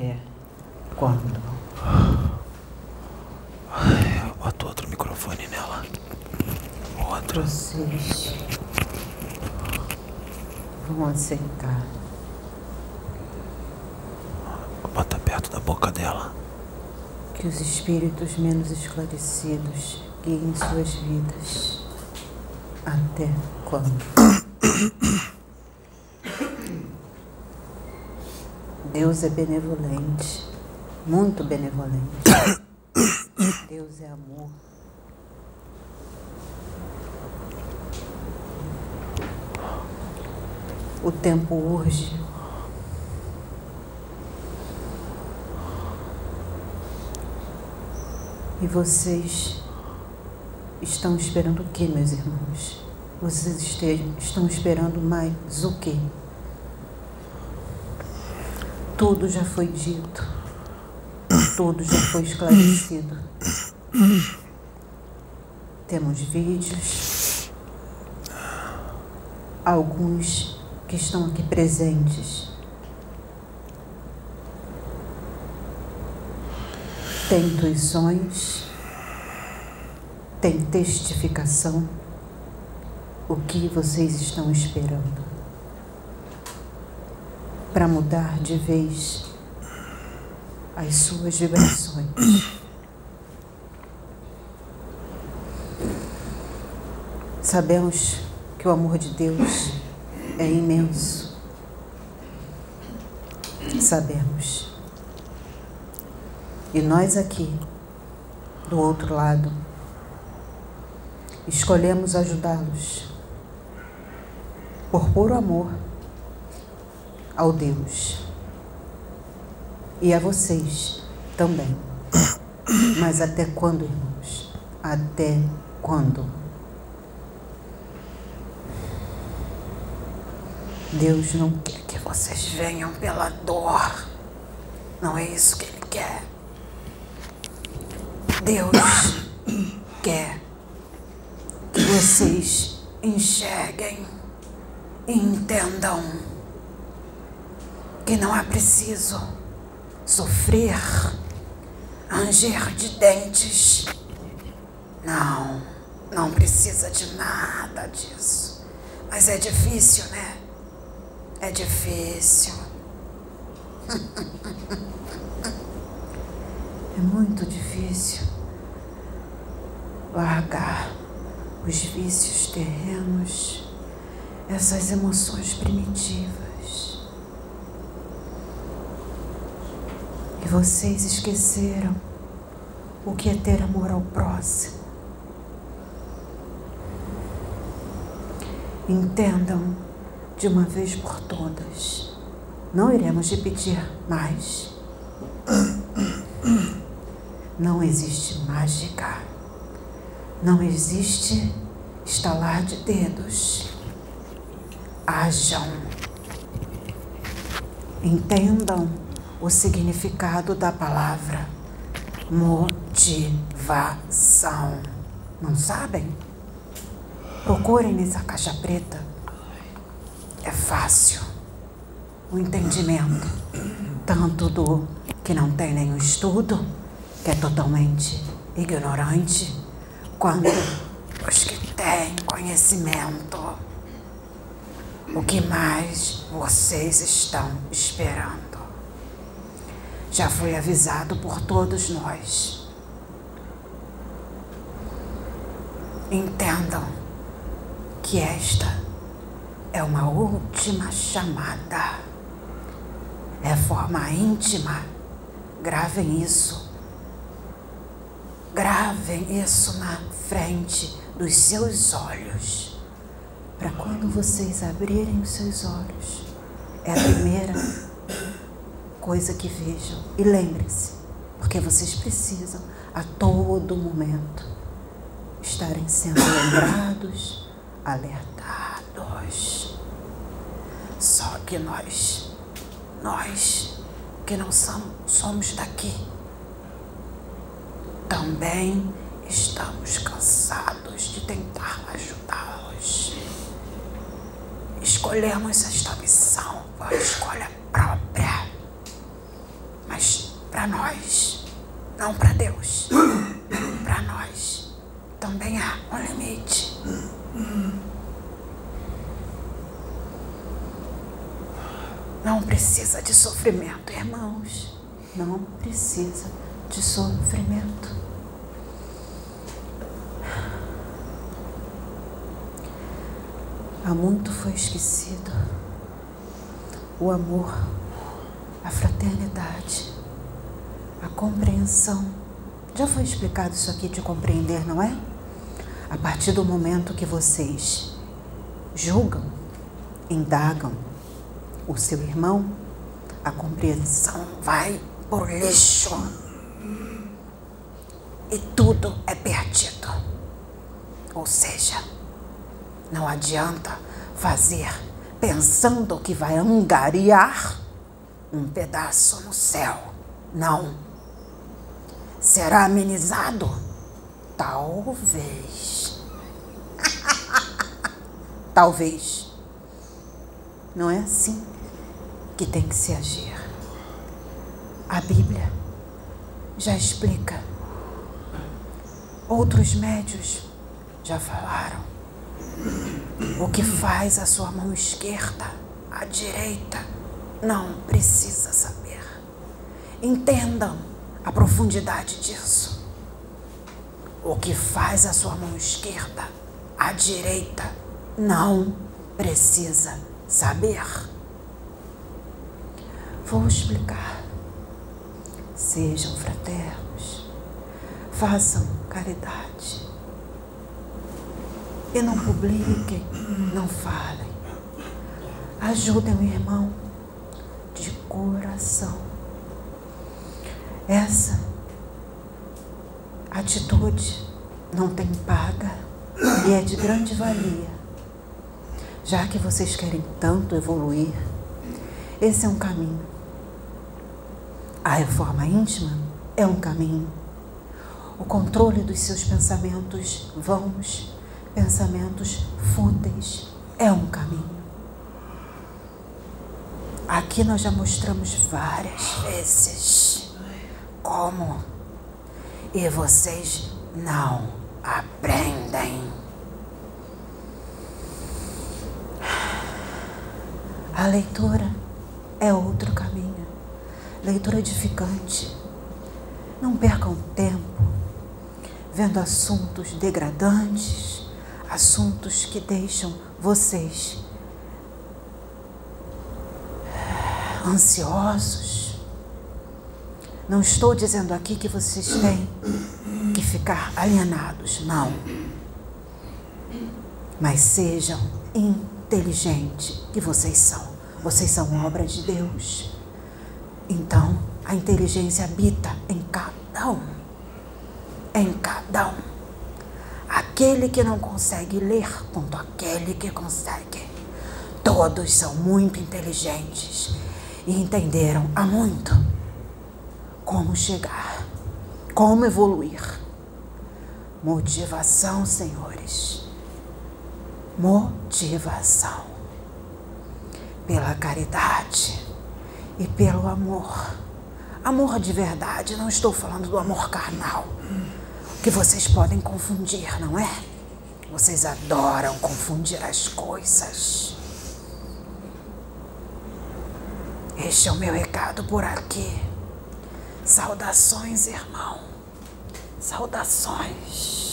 Até quando? Bota outro microfone nela. Outro. Vocês vão aceitar Bota perto da boca dela. que os espíritos menos esclarecidos guiem suas vidas. Até quando? Deus é benevolente, muito benevolente. Deus é amor. O tempo urge. E vocês estão esperando o que, meus irmãos? Vocês estão esperando mais o quê? Tudo já foi dito. Tudo já foi esclarecido. Temos vídeos. Alguns que estão aqui presentes. Tem intuições. Tem testificação. O que vocês estão esperando? Para mudar de vez as suas vibrações. Sabemos que o amor de Deus é imenso. Sabemos. E nós aqui, do outro lado, escolhemos ajudá-los por puro amor ao Deus e a vocês também. Mas até quando, irmãos? Até quando? Deus não quer que vocês venham pela dor. Não é isso que Ele quer. Deus quer que vocês enxerguem e entendam que não é preciso sofrer, ranger de dentes. Não, não precisa de nada disso. Mas é difícil, né? É difícil. É muito difícil largar os vícios terrenos, essas emoções primitivas. E vocês esqueceram o que é ter amor ao próximo. Entendam de uma vez por todas. Não iremos repetir mais. Não existe mágica. Não existe estalar de dedos. Hajam. Entendam o significado da palavra motivação. Não sabem? Procurem nessa caixa preta. É fácil o entendimento, tanto do que não tem nenhum estudo, que é totalmente ignorante, quanto os que têm conhecimento. O que mais vocês estão esperando? Já foi avisado por todos nós. Entendam que esta é uma última chamada. É forma íntima. Gravem isso. Gravem isso na frente dos seus olhos. Para quando vocês abrirem os seus olhos, é a primeira coisa que vejam. E lembrem-se, porque vocês precisam a todo momento estarem sendo lembrados, alertados. Só que nós, nós que não somos, daqui, também estamos cansados de tentar ajudá-los. Escolhemos esta missão por escolha para nós, não para Deus. Para nós também há um limite. Não precisa de sofrimento, irmãos. Não precisa de sofrimento. Há muito foi esquecido o amor, a fraternidade, a compreensão. Já foi explicado isso aqui de compreender, não é? A partir do momento que vocês julgam, indagam o seu irmão, a compreensão vai por lixo. E tudo é perdido. Ou seja, não adianta fazer pensando que vai angariar um pedaço no céu. Não. Será amenizado? Talvez. Talvez. Não é assim que tem que se agir. A Bíblia já explica. Outros médios já falaram. O que faz a sua mão esquerda, a direita, não precisa saber. Entendam a profundidade disso. O que faz a sua mão esquerda, a direita, não precisa saber. Vou explicar. Sejam fraternos, façam caridade e não publiquem, não falem. Ajudem o irmão de coração. Essa atitude não tem paga e é de grande valia. Já que vocês querem tanto evoluir, esse é um caminho. A reforma íntima é um caminho. O controle dos seus pensamentos vãos pensamentos fúteis é um caminho. Aqui nós já mostramos várias vezes como e vocês não aprendem. A leitura é outro caminho, leitura edificante. Não percam tempo vendo assuntos degradantes, assuntos que deixam vocês ansiosos. Não estou dizendo aqui que vocês têm que ficar alienados, não. Mas sejam inteligentes, que vocês são. Vocês são obra de Deus. Então, a inteligência habita em cada um. Em cada um aquele que não consegue ler quanto aquele que consegue. Todos são muito inteligentes e entenderam há muito como chegar, como evoluir. Motivação, senhores. Motivação. Pela caridade e pelo amor. Amor de verdade, não estou falando do amor carnal que vocês podem confundir, não é? Vocês adoram confundir as coisas. Este é o meu recado por aqui. Saudações, irmão. Saudações.